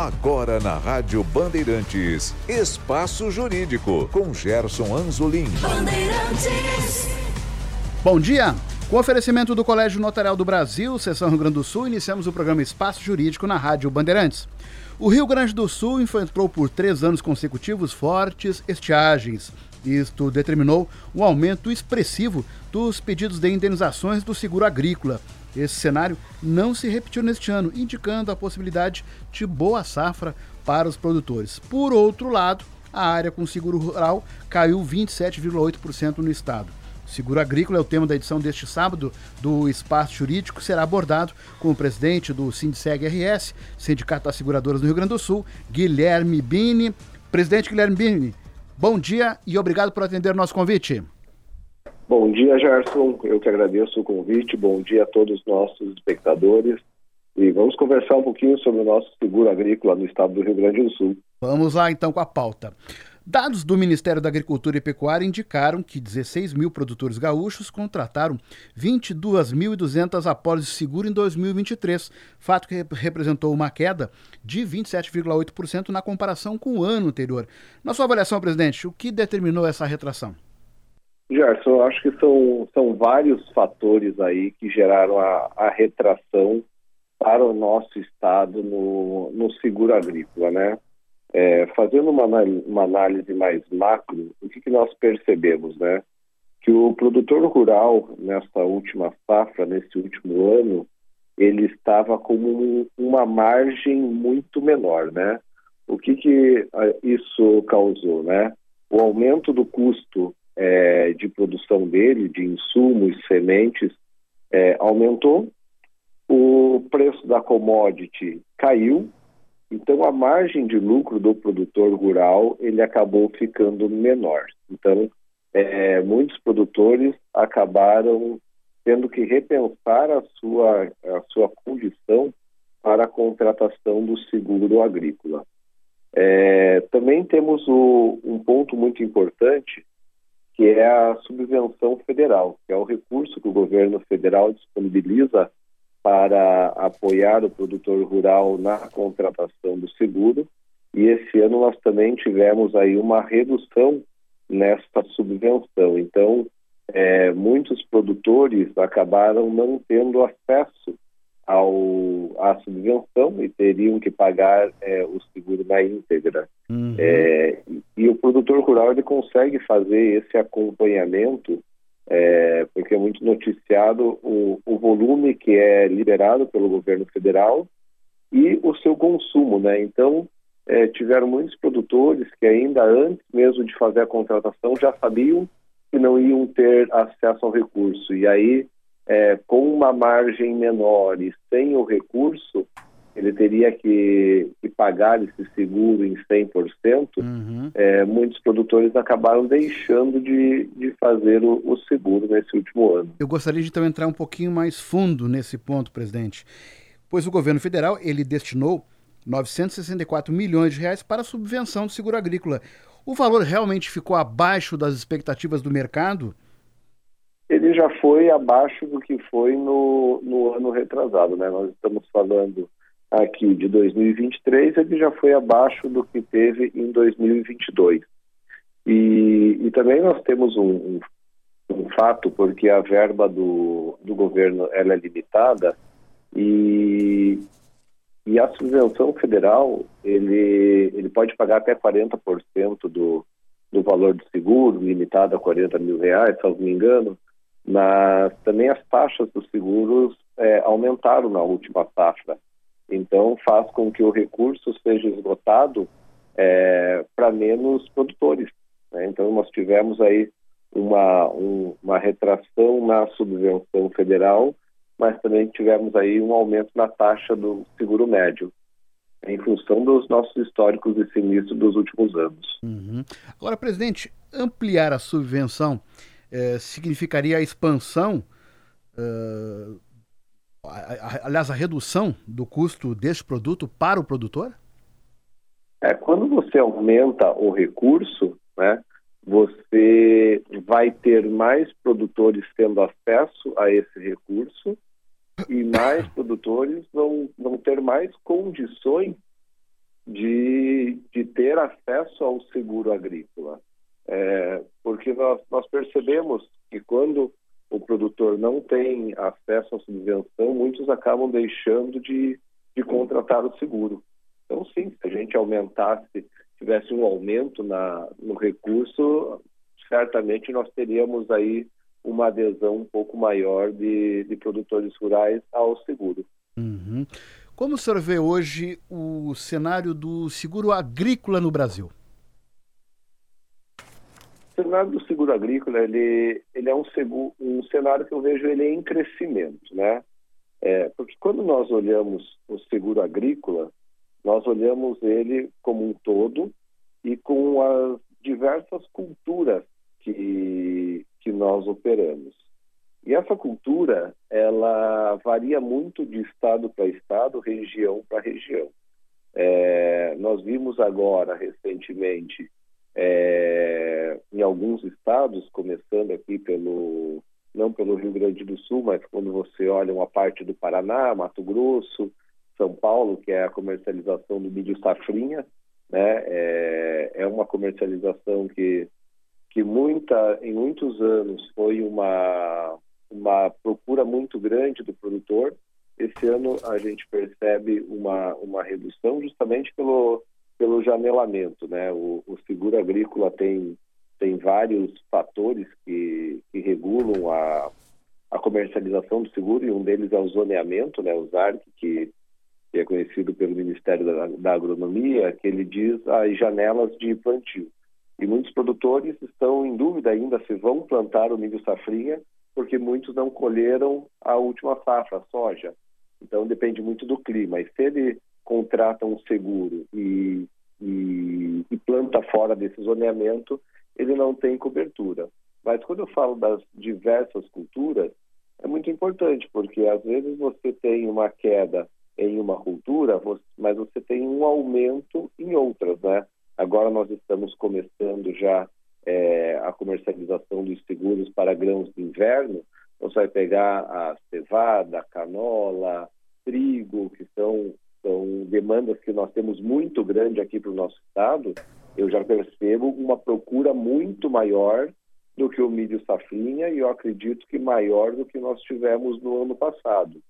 Agora na Rádio Bandeirantes, Espaço Jurídico, com Gerson Anzolim. Bom dia! Com oferecimento do Colégio Notarial do Brasil, Seção Rio Grande do Sul, iniciamos o programa Espaço Jurídico na Rádio Bandeirantes. O Rio Grande do Sul enfrentou por três anos consecutivos fortes estiagens. Isto determinou um aumento expressivo dos pedidos de indenizações do seguro agrícola. Esse cenário não se repetiu neste ano, indicando a possibilidade de boa safra para os produtores. Por outro lado, a área com seguro rural caiu 27,8% no estado. Seguro agrícola é o tema da edição deste sábado do Espaço Jurídico, será abordado com o presidente do Sindseg RS, Sindicato das Seguradoras do Rio Grande do Sul, Guilherme Bini. Presidente Guilherme Bini, bom dia e obrigado por atender o nosso convite. Bom dia, Gerson. Eu que agradeço o convite. Bom dia a todos os nossos espectadores. E vamos conversar um pouquinho sobre o nosso seguro agrícola no estado do Rio Grande do Sul. Vamos lá então com a pauta. Dados do Ministério da Agricultura e Pecuária indicaram que 16 mil produtores gaúchos contrataram 22.200 apólices de seguro em 2023, fato que representou uma queda de 27,8% na comparação com o ano anterior. Na sua avaliação, presidente, o que determinou essa retração? Gerson, eu acho que são, são vários fatores aí que geraram a, a retração para o nosso estado no, no seguro agrícola, né? É, fazendo uma, uma, análise mais macro, o que, que nós percebemos, né? Que o produtor rural, nesta última safra, nesse último ano, ele estava com um, uma margem muito menor, né? O que, que ah, isso causou, né? O aumento do custo é, de produção dele, de insumos, sementes, é, aumentou, o preço da commodity caiu, então a margem de lucro do produtor rural ele acabou ficando menor. Então é, muitos produtores acabaram tendo que repensar a sua, a sua condição para a contratação do seguro agrícola. É, também temos o, um ponto muito importante que é a subvenção federal, que é o recurso que o governo federal disponibiliza para apoiar o produtor rural na contratação do seguro. E esse ano nós também tivemos aí uma redução nesta subvenção. Então, é, muitos produtores acabaram não tendo acesso ao, à subvenção e teriam que pagar é, o seguro na íntegra. Uhum. É, e o produtor rural ele consegue fazer esse acompanhamento, é, porque é muito noticiado o, o volume que é liberado pelo governo federal e o seu consumo, né? Então, é, tiveram muitos produtores que ainda antes mesmo de fazer a contratação já sabiam que não iam ter acesso ao recurso. E aí é, com uma margem menor e sem o recurso, ele teria que, que pagar esse seguro em 100%, uhum. é, muitos produtores acabaram deixando de, de fazer o, o, seguro nesse último ano. Eu gostaria de então entrar um pouquinho mais fundo nesse ponto, presidente, pois o governo federal ele destinou 964 milhões de reais para a subvenção do seguro agrícola. O valor realmente ficou abaixo das expectativas do mercado? Ele já foi abaixo do que foi no, no ano retrasado, né? Nós estamos falando aqui de 2023, ele já foi abaixo do que teve em 2022. E, e também nós temos um, um, um, fato, porque a verba do, do governo ela é limitada e, e a subvenção federal ele, ele pode pagar até 40% do, do valor do seguro, limitado a 40 mil reais, se não me engano, mas também as taxas dos seguros é, aumentaram na última safra. Então, faz com que o recurso seja esgotado é, para menos produtores. Né? Então, nós tivemos aí uma, um, uma retração na subvenção federal, mas também tivemos aí um aumento na taxa do seguro médio, em função dos nossos históricos de sinistro dos últimos anos. Uhum. Agora, presidente, ampliar a subvenção é, significaria a expansão, é, aliás, a redução do custo deste produto para o produtor? É, quando você aumenta o recurso, né, você vai ter mais produtores tendo acesso a esse recurso e mais produtores vão, vão ter mais condições de, de ter acesso ao seguro agrícola. É, porque nós, nós percebemos que quando o produtor não tem acesso à subvenção, muitos acabam deixando de, de contratar o seguro. Então, sim, se a gente aumentasse, tivesse um aumento na, no recurso, certamente nós teríamos aí uma adesão um pouco maior de, de produtores rurais ao seguro. Uhum. Como o senhor vê hoje o cenário do seguro agrícola no Brasil? Cenário do seguro agrícola ele, ele é um, seguro, um cenário que eu vejo ele em crescimento, né? É, porque quando nós olhamos o seguro agrícola, nós olhamos ele como um todo e com as diversas culturas que, que nós operamos. E essa cultura, ela varia muito de estado para estado, região para região. É, nós vimos agora, recentemente, é, em alguns estados, começando aqui pelo, não pelo Rio Grande do Sul, mas quando você olha uma parte do Paraná, Mato Grosso, são Paulo, que é a comercialização do milho safrinha, né? É, é uma comercialização que que muita em muitos anos foi uma uma procura muito grande do produtor. Esse ano a gente percebe uma uma redução justamente pelo pelo janelamento, né? O, o seguro agrícola tem tem vários fatores que, que regulam a, a comercialização do seguro e um deles é o zoneamento, né? O ZARC, que é conhecido pelo Ministério da, da Agronomia, que ele diz as janelas de plantio. E muitos produtores estão em dúvida ainda se vão plantar o milho safrinha, porque muitos não colheram a última safra, a soja. Então depende muito do clima. E se ele contrata um seguro e, e, e planta fora desse zoneamento, ele não tem cobertura. Mas quando eu falo das diversas culturas, é muito importante, porque às vezes você tem uma queda em uma cultura, mas você tem um aumento em outras, né? Agora nós estamos começando já é, a comercialização dos seguros para grãos de inverno. Você vai pegar a cevada, a canola, trigo, que são, são demandas que nós temos muito grande aqui para o nosso estado. Eu já percebo uma procura muito maior do que o milho safrinha e eu acredito que maior do que nós tivemos no ano passado.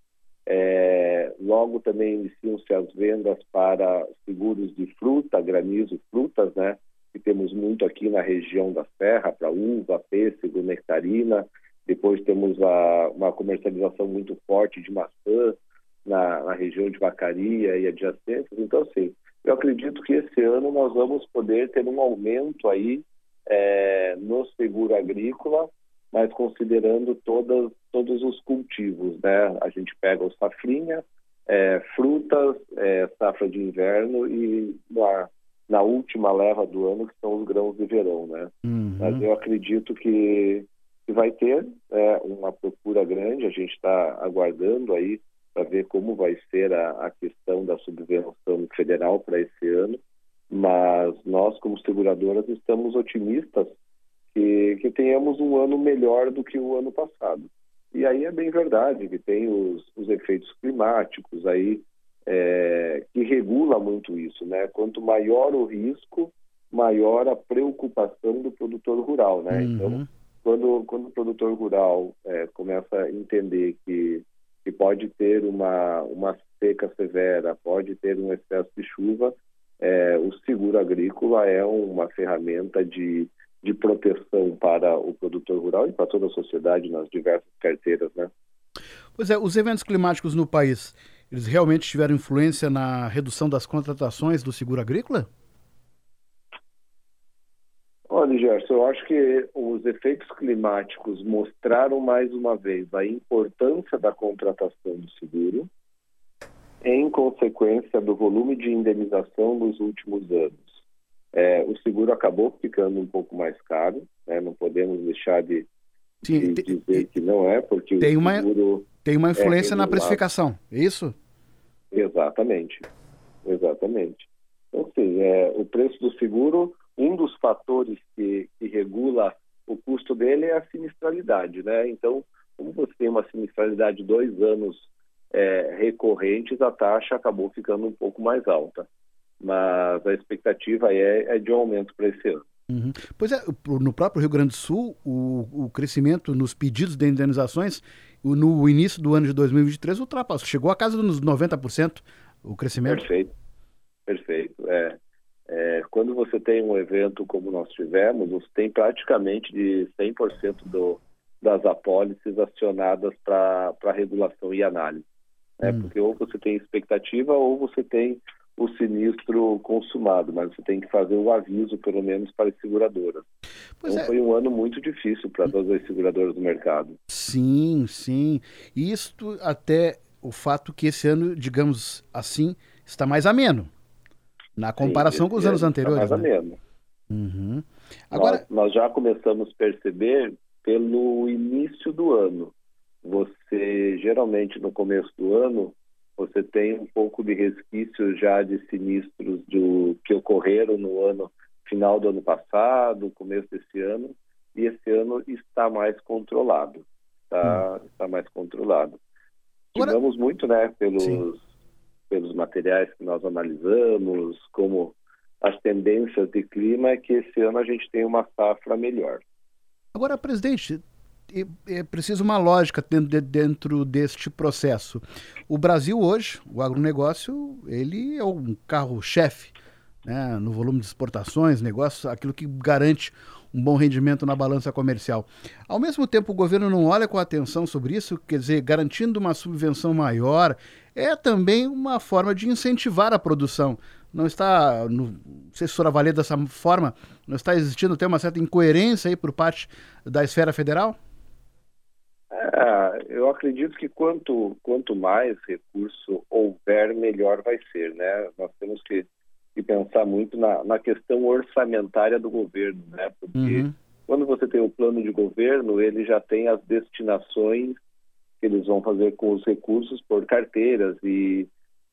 É, logo também iniciam-se as vendas para seguros de fruta, granizo, frutas, né? Que temos muito aqui na região da Serra, para uva, pêssego, nectarina. Depois temos a, uma comercialização muito forte de maçã na, na região de Vacaria e adjacências. Então, assim, eu acredito que esse ano nós vamos poder ter um aumento aí é, no seguro agrícola mas considerando todas, todos os cultivos, né? A gente pega o safrinha, é, frutas, é, safra de inverno e na, na, última leva do ano que são os grãos de verão, né? Uhum. Mas eu acredito que, que vai ter é, uma procura grande, a gente está aguardando aí para ver como vai ser a, a questão da subvenção federal para esse ano, mas nós como seguradoras estamos otimistas que, que tenhamos um ano melhor do que o ano passado. E aí é bem verdade que tem os, os efeitos climáticos aí é, que regula muito isso, né? Quanto maior o risco, maior a preocupação do produtor rural, né? Uhum. Então, quando, quando o produtor rural é, começa a entender que, que pode ter uma, uma seca severa, pode ter um excesso de chuva, é, o seguro agrícola é uma ferramenta de de proteção para o produtor rural e para toda a sociedade nas diversas carteiras, né? Pois é, os eventos climáticos no país, eles realmente tiveram influência na redução das contratações do seguro agrícola? Olha, Gerson, eu acho que os efeitos climáticos mostraram mais uma vez a importância da contratação do seguro em consequência do volume de indenização dos últimos anos. É, o seguro acabou ficando um pouco mais caro, né? não podemos deixar de, Sim, de dizer que não é, porque tem o seguro uma, tem uma influência é na precificação, é isso? Exatamente, exatamente. Então, sim, é, o preço do seguro, um dos fatores que, que regula o custo dele é a sinistralidade, né? Então, como você tem uma sinistralidade de dois anos é, recorrentes, a taxa acabou ficando um pouco mais alta. mas a expectativa é, é de um aumento para esse ano. Uhum. Pois é, no próprio Rio Grande do Sul, o, o crescimento nos pedidos de indenizações no início do ano de 2023 ultrapassou, chegou a casa dos 90% o crescimento. Perfeito, perfeito. É, é, quando você tem um evento como nós tivemos, você tem praticamente de 100% do, das apólices acionadas para regulação e análise. Né? Hum. Porque ou você tem expectativa ou você tem o sinistro consumado, mas você tem que fazer o aviso, pelo menos, para as seguradoras. Pois então é. foi um ano muito difícil para todas as seguradoras do mercado. Sim, sim. Isto até o fato que esse ano, digamos assim, está mais ameno. Na comparação sim, com os anos anteriores. Mais né? ameno. Uhum. Agora... Nós, nós já começamos a perceber pelo início do ano. Você, geralmente, no começo do ano, você tem um pouco de resquício já de sinistros do, que ocorreram no ano final do ano passado, começo desse ano, e esse ano está mais controlado. Está, hum. está mais controlado. Agora... Tivemos muito, né, pelos, pelos materiais que nós analisamos, como as tendências de clima, é que esse ano a gente tem uma safra melhor. Agora, presidente, é preciso uma lógica dentro, deste processo. O Brasil hoje, o agronegócio, ele é um carro-chefe né, no volume de exportações, negócios, aquilo que garante um bom rendimento na balança comercial. Ao mesmo tempo, o governo não olha com atenção sobre isso, quer dizer, garantindo uma subvenção maior, é também uma forma de incentivar a produção. Não está, sei se o senhor avalia dessa forma, não está existindo até uma certa incoerência aí por parte da esfera federal? É, eu acredito que quanto, quanto mais recurso houver, melhor vai ser, né? Nós temos que, que pensar muito na, na questão orçamentária do governo, né? Porque uhum. quando você tem o plano de governo, ele já tem as destinações que eles vão fazer com os recursos por carteiras e,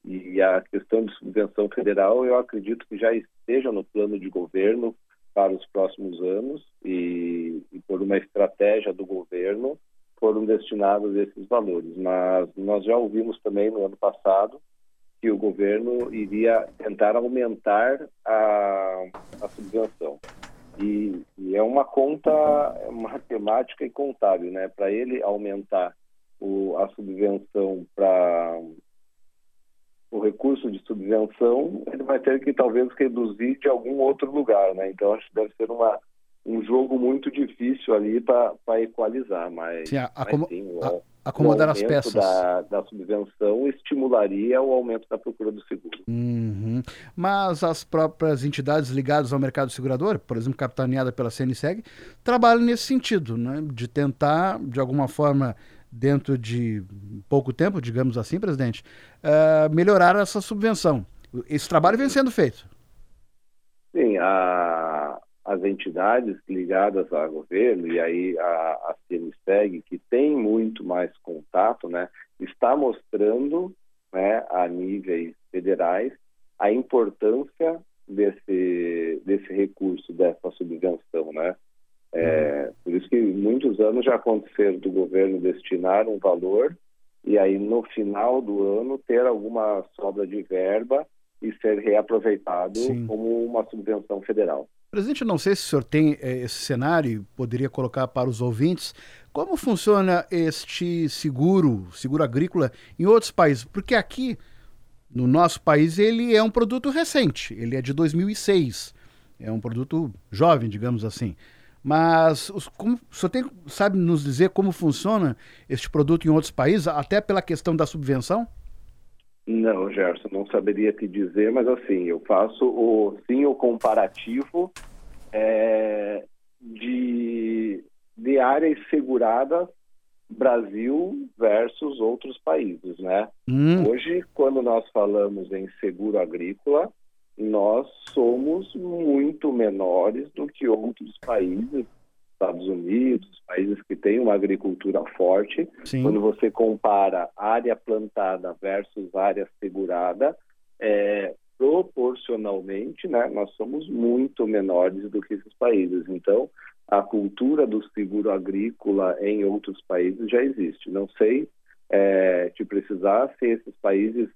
e a questão de subvenção federal, eu acredito que já esteja no plano de governo para os próximos anos e, e por uma estratégia do governo foram destinados esses valores. Mas nós já ouvimos também no ano passado que o governo iria tentar aumentar a, a subvenção. E, e, é uma conta matemática e contábil, né? Para ele aumentar o, a subvenção para o recurso de subvenção, ele vai ter que talvez reduzir de algum outro lugar, né? Então acho que deve ser uma um jogo muito difícil ali para equalizar, mas, sim, mas sim, o, acomodar as peças da, da, subvenção estimularia o aumento da procura do seguro. Uhum. Mas as próprias entidades ligadas ao mercado segurador, por exemplo, capitaneada pela CNSEG, trabalham nesse sentido, né? de tentar, de alguma forma, dentro de pouco tempo, digamos assim, presidente, uh, melhorar essa subvenção. Esse trabalho vem sendo feito. Sim, a, as entidades ligadas ao governo, e aí a, a CNSEG, que tem muito mais contato, né, está mostrando né, a níveis federais a importância desse, desse recurso, dessa subvenção. Né? É, uhum. Por isso que muitos anos já aconteceram do governo destinar um valor e aí no final do ano ter alguma sobra de verba e ser reaproveitado Sim. como uma subvenção federal. Presidente, não sei se o senhor tem eh, esse cenário, poderia colocar para os ouvintes, como funciona este seguro, seguro agrícola, em outros países? Porque aqui, no nosso país, ele é um produto recente, ele é de 2006, é um produto jovem, digamos assim. Mas os, como, o senhor tem, sabe nos dizer como funciona este produto em outros países, até pela questão da subvenção? Não, Gerson, não saberia te dizer, mas assim, eu faço o sim o comparativo é, de, de áreas seguradas Brasil versus outros países, né? Hum. Hoje, quando nós falamos em seguro agrícola, nós somos muito menores do que outros países Estados Unidos, países que têm uma agricultura forte, Sim. quando você compara área plantada versus área segurada, é, proporcionalmente, né, nós somos muito menores do que esses países. Então, a cultura do seguro agrícola em outros países já existe. Não sei é, te precisar se esses países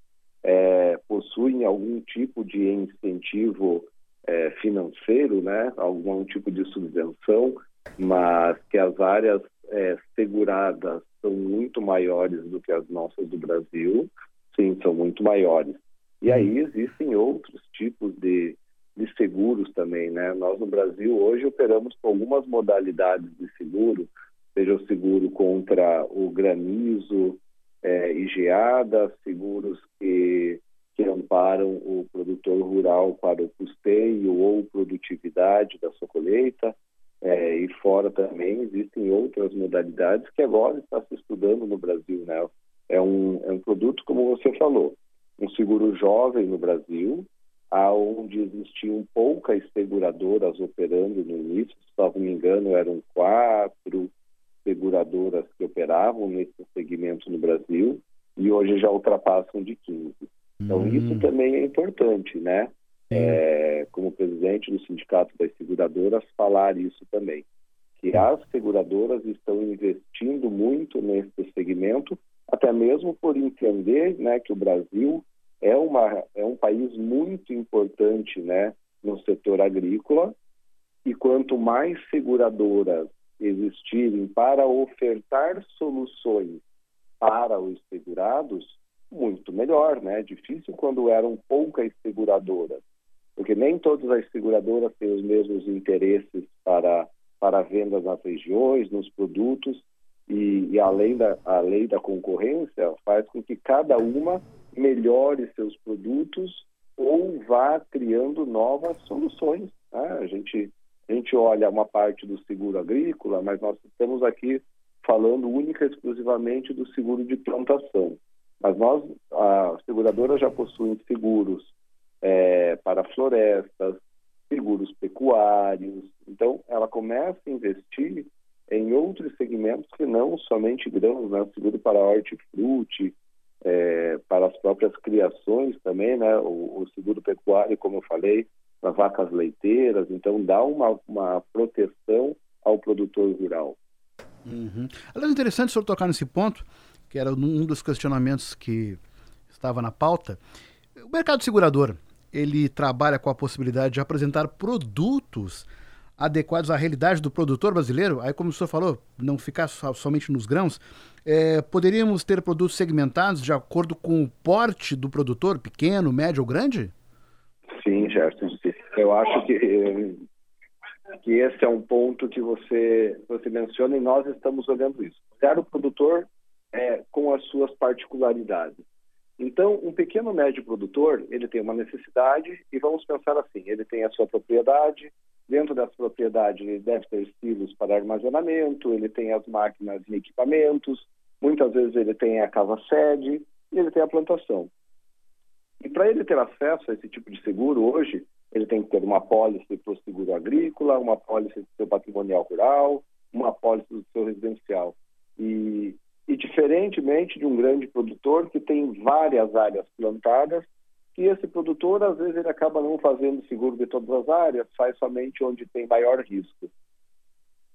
é, possuem algum tipo de incentivo é, financeiro, né, algum tipo de subvenção, mas que as áreas é, seguradas são muito maiores do que as nossas do Brasil, sim, são muito maiores. E aí existem outros tipos de, de seguros também, né? Nós no Brasil hoje operamos com algumas modalidades de seguro, seja o seguro contra o granizo é, e geada, seguros que, que amparam o produtor rural para o custeio ou produtividade da sua colheita, é, e fora também existem outras modalidades que agora está se estudando no Brasil, né? É um, é um produto, como você falou, um seguro jovem no Brasil, aonde existiam poucas seguradoras operando no início, se não me engano, eram quatro seguradoras que operavam nesse segmento no Brasil, e hoje já ultrapassam de 15. Então, hum. isso também é importante, né? É, como presidente do Sindicato das Seguradoras, falar isso também. Que as seguradoras estão investindo muito nesse segmento, até mesmo por entender né, que o Brasil é, uma, é um país muito importante né, no setor agrícola, e quanto mais seguradoras existirem para ofertar soluções para os segurados, muito melhor, né? Difícil quando eram poucas seguradoras, porque nem todas as seguradoras têm os mesmos interesses para para vendas nas regiões, nos produtos e, e além da a lei da concorrência faz com que cada uma melhore seus produtos ou vá criando novas soluções. Né? A gente a gente olha uma parte do seguro agrícola, mas nós estamos aqui falando única e exclusivamente do seguro de plantação. Mas nós, a seguradora já possui seguros é, para florestas, seguros pecuários. Então, ela começa a investir em outros segmentos que não somente grãos, né? Seguro para hortifruti, é, para as próprias criações também, né? O, o, seguro pecuário, como eu falei, para vacas leiteiras. Então, dá uma, uma proteção ao produtor rural. Uhum. Aliás, é interessante o senhor tocar nesse ponto, que era um dos questionamentos que estava na pauta. O mercado segurador, ele trabalha com a possibilidade de apresentar produtos adequados à realidade do produtor brasileiro? Aí, como o senhor falou, não ficar somente nos grãos, é, poderíamos ter produtos segmentados de acordo com o porte do produtor, pequeno, médio ou grande? Sim, Gerson. Eu acho que que esse é um ponto que você, você menciona e nós estamos olhando isso. Olhar o produtor é, com as suas particularidades. Então, um pequeno médio produtor, ele tem uma necessidade e vamos pensar assim, ele tem a sua propriedade, dentro dessa propriedade ele deve ter silos para armazenamento, ele tem as máquinas e equipamentos, muitas vezes ele tem a casa sede e ele tem a plantação. E para ele ter acesso a esse tipo de seguro hoje, ele tem que ter uma pólice para o seguro agrícola, uma pólice do seu patrimonial rural, uma pólice do seu residencial. E, e diferentemente de um grande produtor que tem várias áreas plantadas, que esse produtor, às vezes, ele acaba não fazendo seguro de todas as áreas, faz somente onde tem maior risco.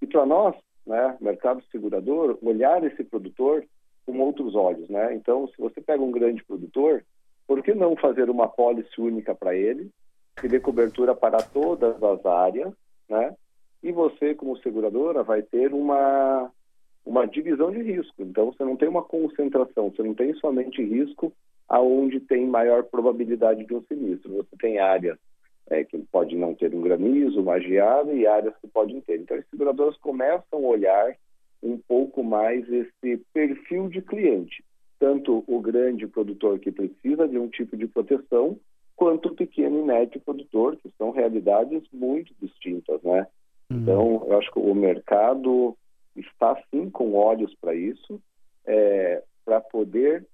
E para nós, né, mercado segurador, olhar esse produtor com outros olhos, né? Então, se você pega um grande produtor, por que não fazer uma pólice única para ele, que dê cobertura para todas as áreas, né? E você, como seguradora, vai ter uma, uma divisão de risco. Então, você não tem uma concentração, você não tem somente risco aonde tem maior probabilidade de um sinistro. Você tem áreas é, que pode não ter um granizo, uma geada, e áreas que podem ter. Então, as seguradoras começam a olhar um pouco mais esse perfil de cliente. Tanto o grande produtor que precisa de um tipo de proteção, quanto o pequeno e médio produtor, que são realidades muito distintas, né? Uhum. Então, eu acho que o mercado está sim com olhos para isso, é, para poder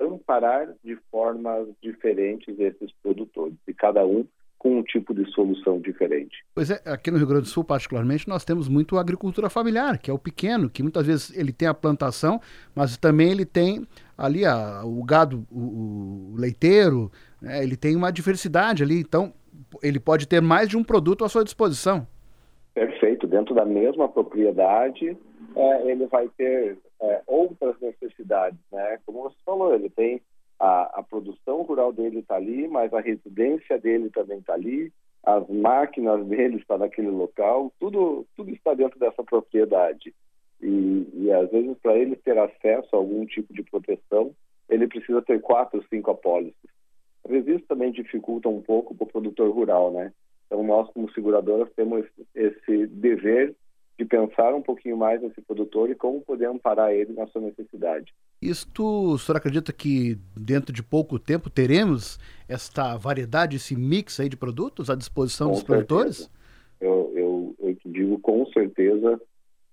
amparar de formas diferentes esses produtores, e cada um com um tipo de solução diferente. Pois é, aqui no Rio Grande do Sul, particularmente, nós temos muito agricultura familiar, que é o pequeno, que muitas vezes ele tem a plantação, mas também ele tem ali a, o gado, o, o leiteiro, né? ele tem uma diversidade ali, então ele pode ter mais de um produto à sua disposição. Perfeito, dentro da mesma propriedade, é, ele vai ter é, outras necessidades, né? Como você falou, ele tem a, a produção rural dele está ali, mas a residência dele também está ali, as máquinas dele estão naquele local, tudo, tudo está dentro dessa propriedade. E, e às vezes, para ele ter acesso a algum tipo de proteção, ele precisa ter quatro, cinco apólices. Às vezes isso também dificulta um pouco para o produtor rural, né? Então, nós, como seguradoras, temos esse dever de pensar um pouquinho mais nesse produtor e como poder amparar ele na sua necessidade. Isto, o senhor acredita que dentro de pouco tempo teremos esta variedade, esse mix aí de produtos à disposição com dos certeza. produtores? Eu, eu, eu digo com certeza,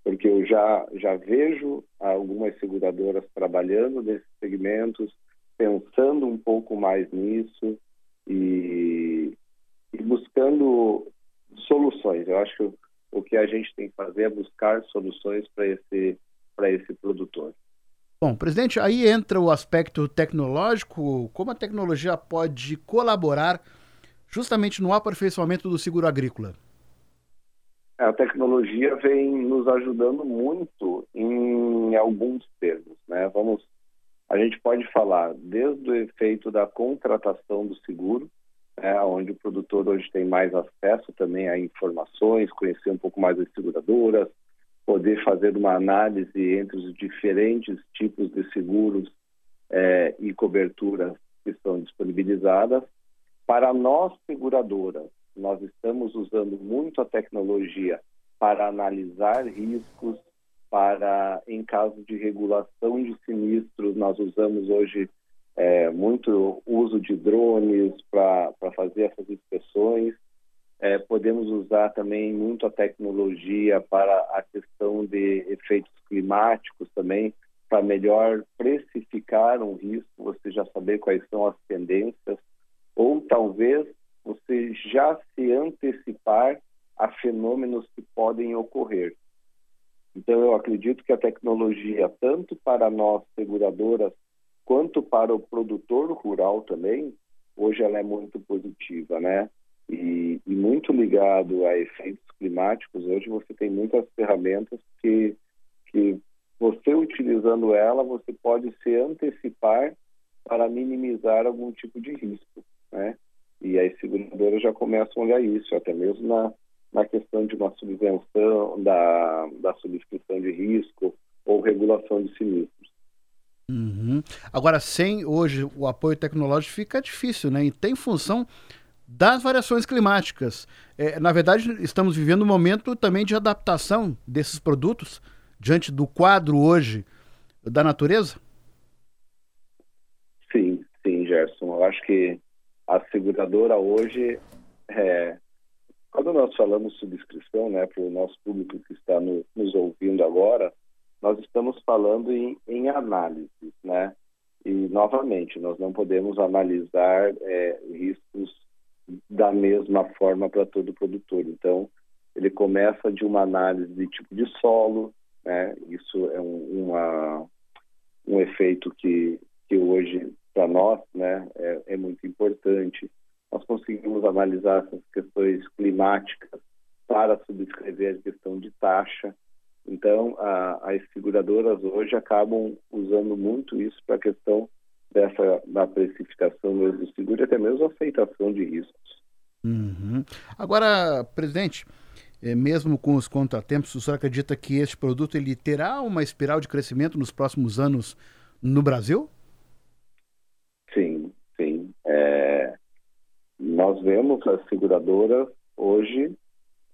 porque eu já, já vejo algumas seguradoras trabalhando nesses segmentos, pensando um pouco mais nisso e, e buscando soluções. Eu acho que o que a gente tem que fazer é buscar soluções para esse, esse produtor. Bom, presidente, aí entra o aspecto tecnológico, como a tecnologia pode colaborar justamente no aperfeiçoamento do seguro agrícola? A tecnologia vem nos ajudando muito em alguns termos, né? Vamos, a gente pode falar desde o efeito da contratação do seguro, né, onde o produtor hoje tem mais acesso também a informações, conhecer um pouco mais as seguradoras, poder fazer uma análise entre os diferentes tipos de seguros é, e coberturas que estão disponibilizadas. Para nós, seguradoras, nós estamos usando muito a tecnologia para analisar riscos, para, em caso de regulação de sinistros, nós usamos hoje é, muito uso de drones para fazer essas inspeções. É, podemos usar também muito a tecnologia para a questão de efeitos climáticos também, para melhor precificar um risco, você já saber quais são as tendências, ou talvez você já se antecipar a fenômenos que podem ocorrer. Então, eu acredito que a tecnologia, tanto para nós seguradoras quanto para o produtor rural também, hoje ela é muito positiva, né? E, e, muito ligado a efeitos climáticos, hoje você tem muitas ferramentas que, que você utilizando ela, você pode se antecipar para minimizar algum tipo de risco, né? E as seguradoras já começam a olhar isso, até mesmo na, na questão de uma subvenção, da, da subscrição de risco ou regulação de sinistros. Uhum. Agora, sem hoje o apoio tecnológico fica difícil, né? E tem função das variações climáticas. É, na verdade, estamos vivendo um momento também de adaptação desses produtos diante do quadro hoje da natureza? Sim, sim, Gerson. Eu acho que a seguradora hoje, é, quando nós falamos subscrição, né, para o nosso público que está no, nos ouvindo agora, nós estamos falando em, em análises, né? E, novamente, nós não podemos analisar é, riscos da mesma forma para todo produtor. Então, ele começa de uma análise de tipo de solo, né? Isso é um, uma, um efeito que, que hoje, para nós, né, é, é muito importante. Nós conseguimos analisar essas questões climáticas para subscrever a questão de taxa, então, a, as seguradoras hoje acabam usando muito isso para a questão dessa da precificação do seguro e até mesmo a aceitação de riscos. Uhum. Agora, presidente, é, mesmo com os contratempos, o senhor acredita que este produto ele terá uma espiral de crescimento nos próximos anos no Brasil? Sim, sim. É, nós vemos as seguradoras hoje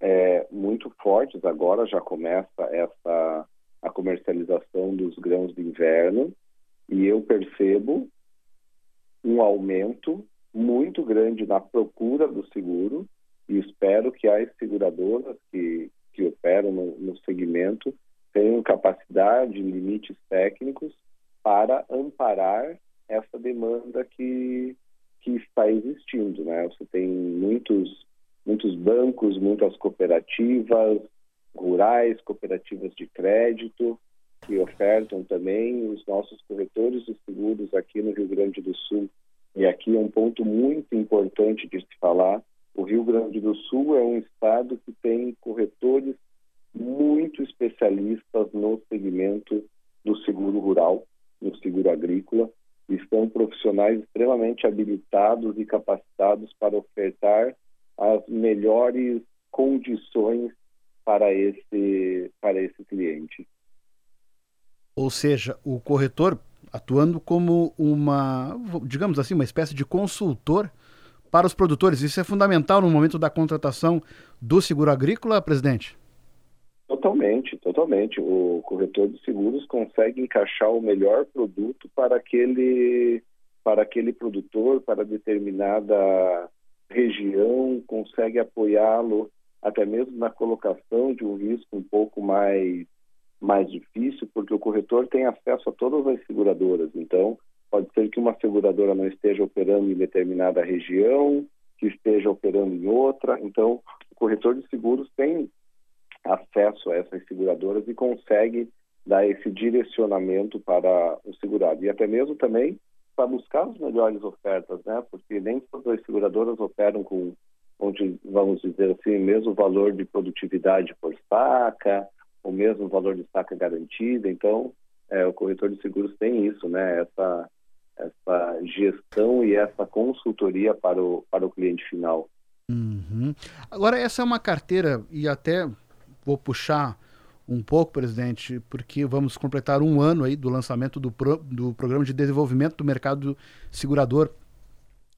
é, muito fortes. Agora já começa essa a comercialização dos grãos de inverno e eu percebo um aumento muito grande na procura do seguro e espero que as seguradoras que, que operam no, no segmento tenham capacidade, limites técnicos para amparar essa demanda que, que está existindo. Né? Você tem muitos muitos bancos, muitas cooperativas rurais, cooperativas de crédito que ofertam também os nossos corretores de seguros aqui no Rio Grande do Sul. E aqui é um ponto muito importante de se falar. O Rio Grande do Sul é um estado que tem corretores muito especialistas no segmento do seguro rural, no seguro agrícola. são profissionais extremamente habilitados e capacitados para ofertar as melhores condições para esse, para esse cliente. Ou seja, o corretor atuando como uma, digamos assim, uma espécie de consultor para os produtores. Isso é fundamental no momento da contratação do seguro agrícola, presidente? Totalmente, totalmente. O corretor de seguros consegue encaixar o melhor produto para aquele, para aquele produtor, para determinada região, consegue apoiá-lo até mesmo na colocação de um risco um pouco mais mais difícil, porque o corretor tem acesso a todas as seguradoras. Então, pode ser que uma seguradora não esteja operando em determinada região, que esteja operando em outra. Então, o corretor de seguros tem acesso a essas seguradoras e consegue dar esse direcionamento para o segurado. E até mesmo também para buscar as melhores ofertas, né? Porque nem todas as seguradoras operam com, onde, vamos dizer assim, mesmo valor de produtividade por saca, o mesmo valor de saca garantida. Então, é, o corretor de seguros tem isso, né? Essa, essa gestão e essa consultoria para o, para o cliente final. Uhum. Agora, essa é uma carteira, e até vou puxar um pouco, presidente, porque vamos completar um ano aí do lançamento do, pro, do Programa de Desenvolvimento do Mercado Segurador,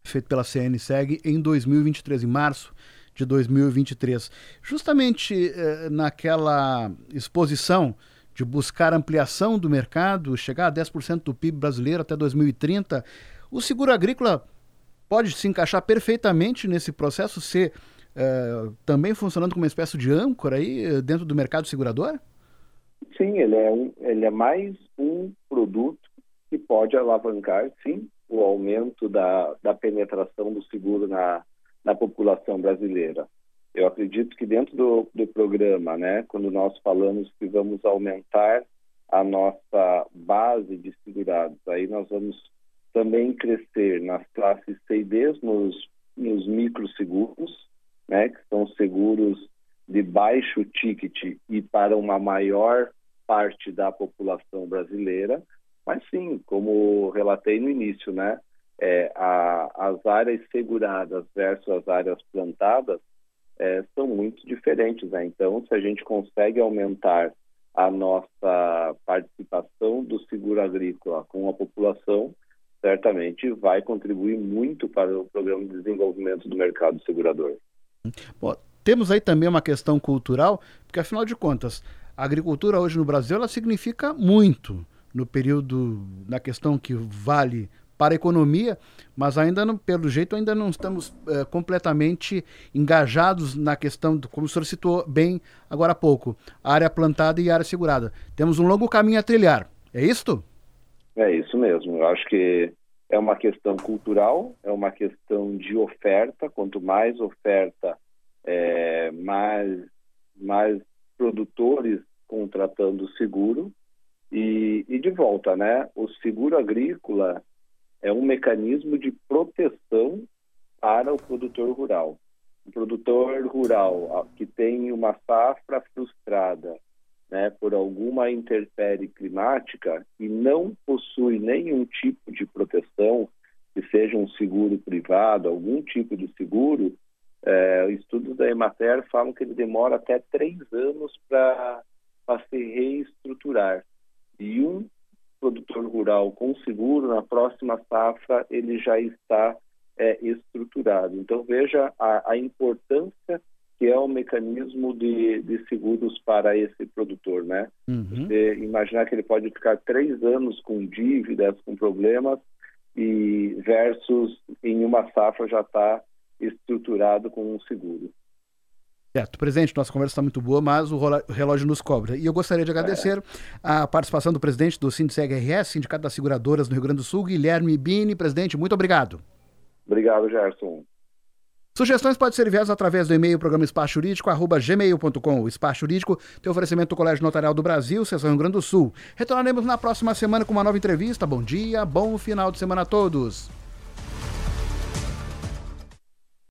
feito pela CNSEG em 2023, em março de 2023. Justamente eh, naquela exposição de buscar ampliação do mercado, chegar a 10% do PIB brasileiro até 2030, o seguro agrícola pode se encaixar perfeitamente nesse processo, ser eh, também funcionando como uma espécie de âncora aí eh, dentro do mercado segurador? Sim, ele é, um, ele é mais um produto que pode alavancar, sim, o aumento da, da penetração do seguro na, na população brasileira. Eu acredito que dentro do, do programa, né, quando nós falamos que vamos aumentar a nossa base de segurados, aí nós vamos também crescer nas classes C e D, nos, nos microseguros, né, que são seguros de baixo ticket e para uma maior parte da população brasileira, mas sim, como relatei no início, né, é, a, as áreas seguradas versus as áreas plantadas é, são muito diferentes. Né? Então, se a gente consegue aumentar a nossa participação do seguro agrícola com a população, certamente vai contribuir muito para o programa de desenvolvimento do mercado segurador. Bom, temos aí também uma questão cultural, porque afinal de contas, a agricultura hoje no Brasil ela significa muito no período, na questão que vale para a economia, mas ainda não, pelo jeito ainda não estamos é, completamente engajados na questão, do, como o senhor citou bem agora há pouco, área plantada e área segurada. Temos um longo caminho a trilhar. É isto? É isso mesmo. Eu acho que é uma questão cultural, é uma questão de oferta. Quanto mais oferta, é, mais, mais produtores contratando seguro. E, e de volta, né? O seguro agrícola é um mecanismo de proteção para o produtor rural. O produtor rural que tem uma safra frustrada né, por alguma intempérie climática e não possui nenhum tipo de proteção, que seja um seguro privado, algum tipo de seguro, é, estudos da Emater falam que ele demora até três anos para se reestruturar. E um produtor rural com seguro, na próxima safra ele já está é, estruturado. Então veja a, a, importância que é o mecanismo de, de seguros para esse produtor, né? Uhum. Você imaginar que ele pode ficar três anos com dívidas, com problemas, e versus em uma safra já está estruturado com um seguro. Certo, presidente, nossa conversa está muito boa, mas o relógio nos cobra. E eu gostaria de agradecer é. a participação do presidente do Sindseg RS, Sindicato das Seguradoras no Rio Grande do Sul, Guilherme Bini. Presidente, muito obrigado. Obrigado, Gerson. Sugestões podem ser enviadas através do e-mail programa espaço jurídico, arroba gmail.com. O Espaço Jurídico tem oferecimento do Colégio Notarial do Brasil, Seção Rio Grande do Sul. Retornaremos na próxima semana com uma nova entrevista. Bom dia, bom final de semana a todos.